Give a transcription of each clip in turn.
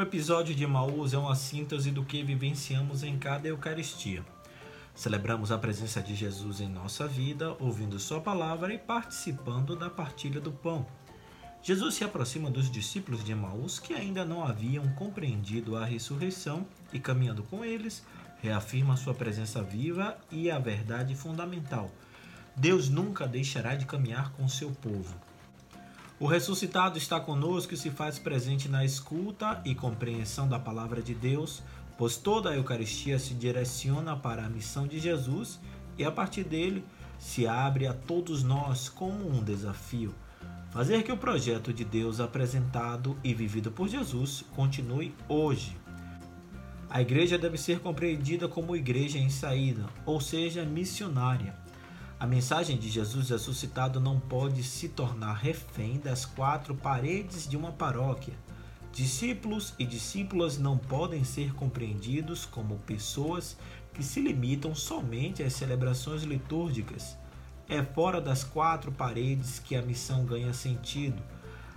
O episódio de Emaús é uma síntese do que vivenciamos em cada Eucaristia. Celebramos a presença de Jesus em nossa vida, ouvindo Sua palavra e participando da partilha do pão. Jesus se aproxima dos discípulos de Emaús que ainda não haviam compreendido a ressurreição e, caminhando com eles, reafirma sua presença viva e a verdade fundamental. Deus nunca deixará de caminhar com seu povo. O ressuscitado está conosco e se faz presente na escuta e compreensão da palavra de Deus, pois toda a Eucaristia se direciona para a missão de Jesus e a partir dele se abre a todos nós como um desafio. Fazer que o projeto de Deus apresentado e vivido por Jesus continue hoje. A igreja deve ser compreendida como igreja em saída, ou seja, missionária. A mensagem de Jesus ressuscitado não pode se tornar refém das quatro paredes de uma paróquia. Discípulos e discípulas não podem ser compreendidos como pessoas que se limitam somente às celebrações litúrgicas. É fora das quatro paredes que a missão ganha sentido.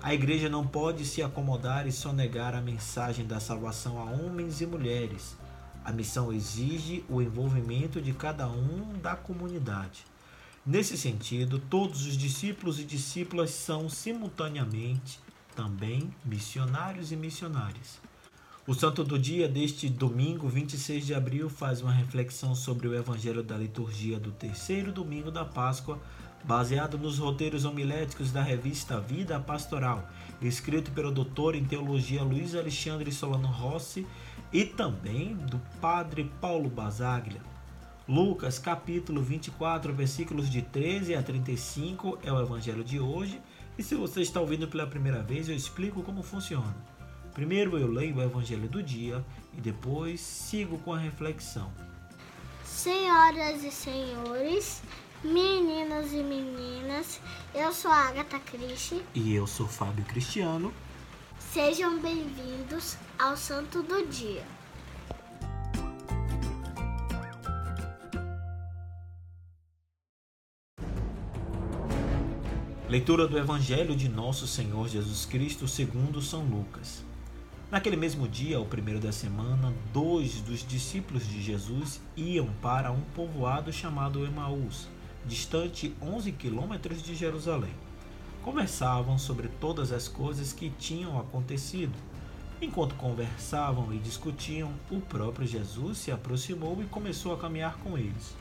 A igreja não pode se acomodar e sonegar a mensagem da salvação a homens e mulheres. A missão exige o envolvimento de cada um da comunidade. Nesse sentido, todos os discípulos e discípulas são simultaneamente também missionários e missionárias. O santo do dia deste domingo, 26 de abril, faz uma reflexão sobre o evangelho da liturgia do terceiro domingo da Páscoa, baseado nos roteiros homiléticos da revista Vida Pastoral, escrito pelo doutor em teologia Luiz Alexandre Solano Rossi e também do padre Paulo Basaglia. Lucas capítulo 24, versículos de 13 a 35 é o evangelho de hoje. E se você está ouvindo pela primeira vez, eu explico como funciona. Primeiro eu leio o evangelho do dia e depois sigo com a reflexão. Senhoras e senhores, meninos e meninas, eu sou a Agatha Cristi. E eu sou Fábio Cristiano. Sejam bem-vindos ao Santo do Dia. Leitura do Evangelho de Nosso Senhor Jesus Cristo segundo São Lucas. Naquele mesmo dia, o primeiro da semana, dois dos discípulos de Jesus iam para um povoado chamado Emaús, distante 11 quilômetros de Jerusalém. Conversavam sobre todas as coisas que tinham acontecido. Enquanto conversavam e discutiam, o próprio Jesus se aproximou e começou a caminhar com eles.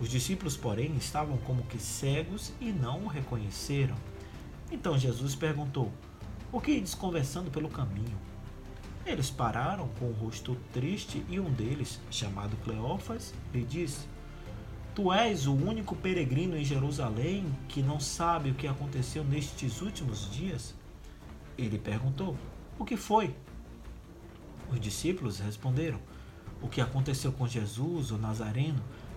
Os discípulos, porém, estavam como que cegos e não o reconheceram. Então Jesus perguntou: O que ides conversando pelo caminho? Eles pararam com o rosto triste e um deles, chamado Cleófas, lhe disse: Tu és o único peregrino em Jerusalém que não sabe o que aconteceu nestes últimos dias? Ele perguntou: O que foi? Os discípulos responderam: O que aconteceu com Jesus, o Nazareno,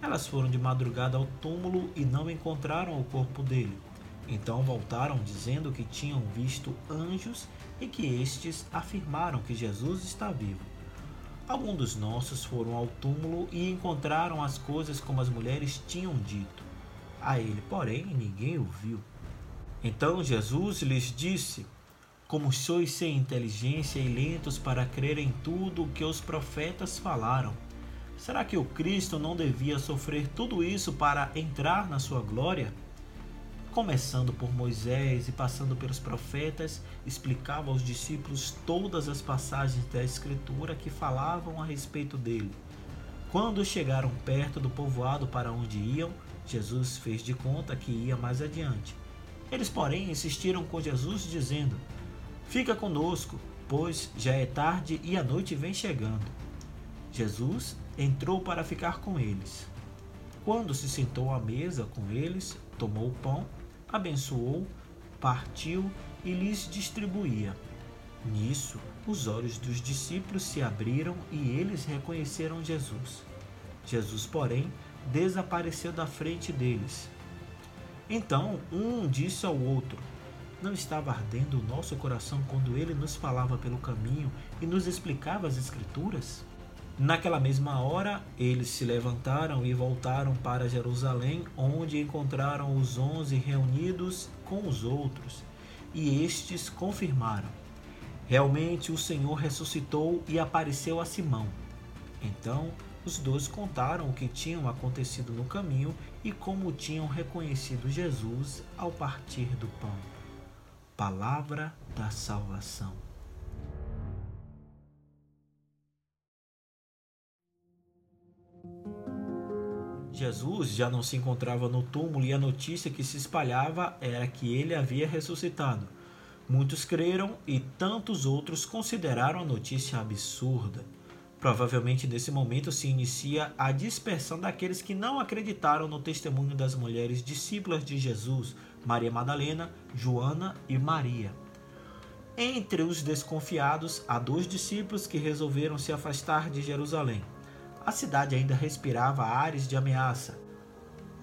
elas foram de madrugada ao túmulo e não encontraram o corpo dele. Então voltaram dizendo que tinham visto anjos e que estes afirmaram que Jesus está vivo. Alguns dos nossos foram ao túmulo e encontraram as coisas como as mulheres tinham dito. A ele, porém, ninguém o viu. Então Jesus lhes disse: Como sois sem inteligência e lentos para crer em tudo o que os profetas falaram. Será que o Cristo não devia sofrer tudo isso para entrar na sua glória? Começando por Moisés e passando pelos profetas, explicava aos discípulos todas as passagens da Escritura que falavam a respeito dele. Quando chegaram perto do povoado para onde iam, Jesus fez de conta que ia mais adiante. Eles, porém, insistiram com Jesus, dizendo: Fica conosco, pois já é tarde e a noite vem chegando. Jesus entrou para ficar com eles. Quando se sentou à mesa com eles, tomou o pão, abençoou, partiu e lhes distribuía. Nisso, os olhos dos discípulos se abriram e eles reconheceram Jesus. Jesus, porém, desapareceu da frente deles. Então um disse ao outro: Não estava ardendo o nosso coração quando ele nos falava pelo caminho e nos explicava as Escrituras? Naquela mesma hora, eles se levantaram e voltaram para Jerusalém, onde encontraram os onze reunidos com os outros, e estes confirmaram Realmente o Senhor ressuscitou e apareceu a Simão. Então os dois contaram o que tinham acontecido no caminho e como tinham reconhecido Jesus ao partir do pão. Palavra da salvação. Jesus já não se encontrava no túmulo e a notícia que se espalhava era que ele havia ressuscitado. Muitos creram e tantos outros consideraram a notícia absurda. Provavelmente nesse momento se inicia a dispersão daqueles que não acreditaram no testemunho das mulheres discípulas de Jesus, Maria Madalena, Joana e Maria. Entre os desconfiados, há dois discípulos que resolveram se afastar de Jerusalém. A cidade ainda respirava ares de ameaça.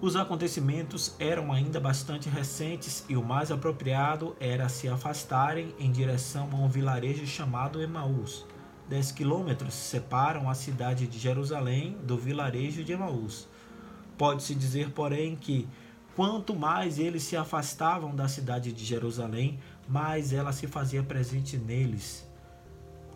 Os acontecimentos eram ainda bastante recentes e o mais apropriado era se afastarem em direção a um vilarejo chamado Emaús. Dez quilômetros separam a cidade de Jerusalém do vilarejo de Emaús. Pode-se dizer, porém, que quanto mais eles se afastavam da cidade de Jerusalém, mais ela se fazia presente neles.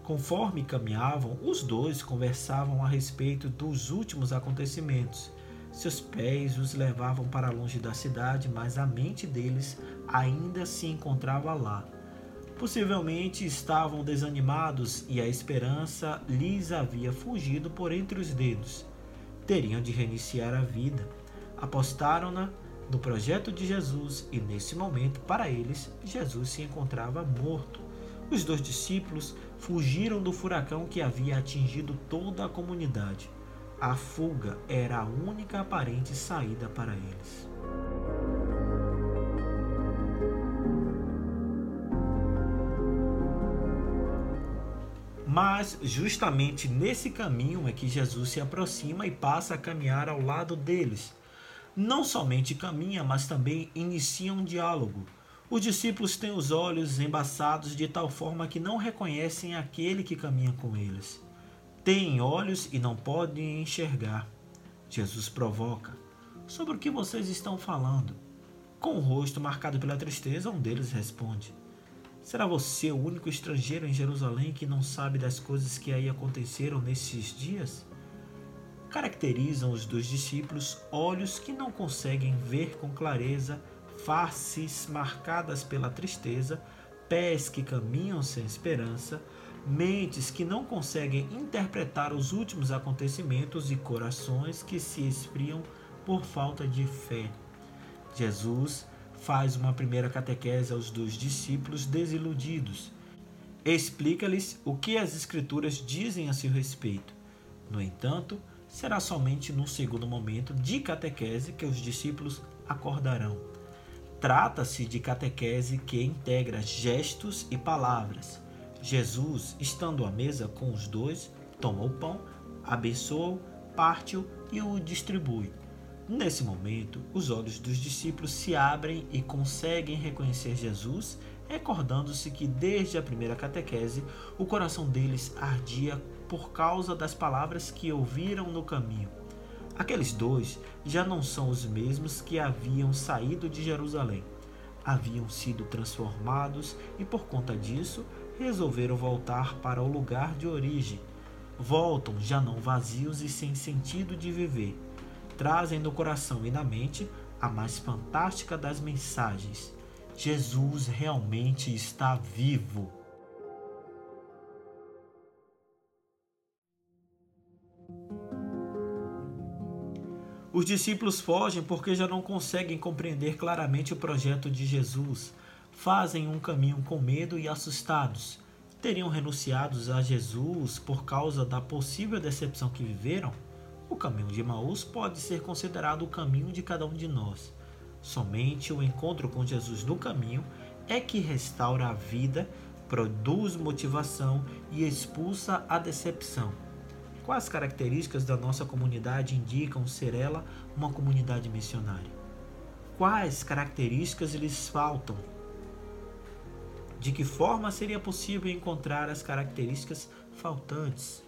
Conforme caminhavam, os dois conversavam a respeito dos últimos acontecimentos seus pés os levavam para longe da cidade, mas a mente deles ainda se encontrava lá. Possivelmente estavam desanimados e a esperança lhes havia fugido por entre os dedos. Teriam de reiniciar a vida. Apostaram-na no projeto de Jesus e, nesse momento, para eles, Jesus se encontrava morto. Os dois discípulos fugiram do furacão que havia atingido toda a comunidade. A fuga era a única aparente saída para eles. Mas justamente nesse caminho é que Jesus se aproxima e passa a caminhar ao lado deles. Não somente caminha, mas também inicia um diálogo. Os discípulos têm os olhos embaçados de tal forma que não reconhecem aquele que caminha com eles. Têm olhos e não podem enxergar. Jesus provoca: Sobre o que vocês estão falando? Com o rosto marcado pela tristeza, um deles responde: Será você o único estrangeiro em Jerusalém que não sabe das coisas que aí aconteceram nesses dias? Caracterizam os dos discípulos olhos que não conseguem ver com clareza, faces marcadas pela tristeza, pés que caminham sem esperança, mentes que não conseguem interpretar os últimos acontecimentos e corações que se esfriam por falta de fé. Jesus faz uma primeira catequese aos dois discípulos desiludidos. Explica-lhes o que as Escrituras dizem a seu respeito. No entanto, será somente num segundo momento de catequese que os discípulos acordarão. Trata-se de catequese que integra gestos e palavras Jesus, estando à mesa com os dois, toma o pão, abençoa-o, parte-o e o distribui. Nesse momento, os olhos dos discípulos se abrem e conseguem reconhecer Jesus, recordando-se que desde a primeira catequese o coração deles ardia por causa das palavras que ouviram no caminho. Aqueles dois já não são os mesmos que haviam saído de Jerusalém. Haviam sido transformados e, por conta disso, resolveram voltar para o lugar de origem. Voltam já não vazios e sem sentido de viver. Trazem no coração e na mente a mais fantástica das mensagens: Jesus realmente está vivo. Os discípulos fogem porque já não conseguem compreender claramente o projeto de Jesus fazem um caminho com medo e assustados. Teriam renunciado a Jesus por causa da possível decepção que viveram? O caminho de Maús pode ser considerado o caminho de cada um de nós. Somente o encontro com Jesus no caminho é que restaura a vida produz motivação e expulsa a decepção. Quais características da nossa comunidade indicam ser ela uma comunidade missionária? Quais características lhes faltam? De que forma seria possível encontrar as características faltantes?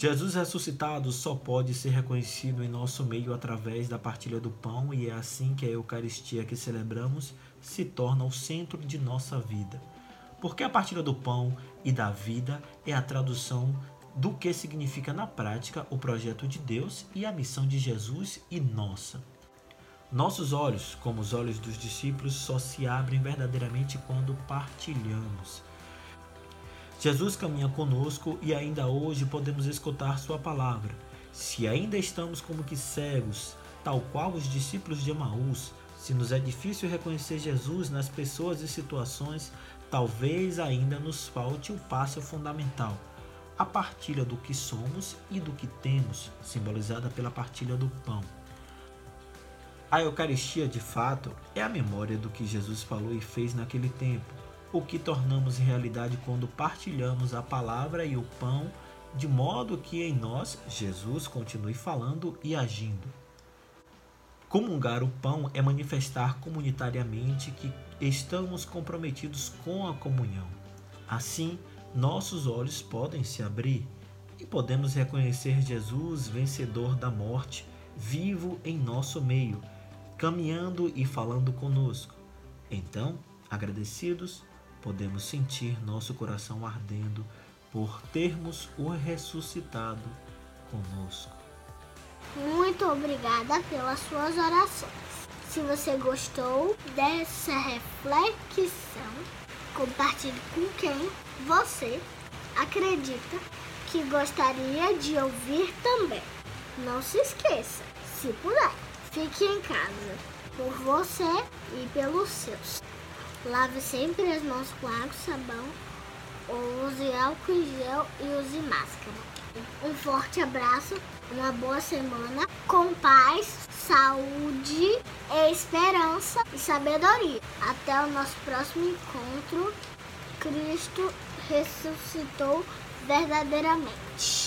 Jesus ressuscitado só pode ser reconhecido em nosso meio através da partilha do pão, e é assim que a Eucaristia que celebramos se torna o centro de nossa vida. Porque a partilha do pão e da vida é a tradução do que significa na prática o projeto de Deus e a missão de Jesus e nossa. Nossos olhos, como os olhos dos discípulos, só se abrem verdadeiramente quando partilhamos. Jesus caminha conosco e ainda hoje podemos escutar Sua palavra. Se ainda estamos como que cegos, tal qual os discípulos de Emaús, se nos é difícil reconhecer Jesus nas pessoas e situações, talvez ainda nos falte o passo fundamental, a partilha do que somos e do que temos, simbolizada pela partilha do pão. A Eucaristia, de fato, é a memória do que Jesus falou e fez naquele tempo o que tornamos realidade quando partilhamos a palavra e o pão, de modo que em nós Jesus continue falando e agindo. Comungar o pão é manifestar comunitariamente que estamos comprometidos com a comunhão. Assim, nossos olhos podem se abrir e podemos reconhecer Jesus vencedor da morte, vivo em nosso meio, caminhando e falando conosco. Então, agradecidos, podemos sentir nosso coração ardendo por termos o ressuscitado conosco. Muito obrigada pelas suas orações. Se você gostou dessa reflexão, compartilhe com quem você acredita que gostaria de ouvir também. Não se esqueça, se puder, fique em casa por você e pelos seus. Lave sempre as mãos com água e sabão, use álcool em gel e use máscara. Um forte abraço, uma boa semana, com paz, saúde, esperança e sabedoria. Até o nosso próximo encontro. Cristo ressuscitou verdadeiramente.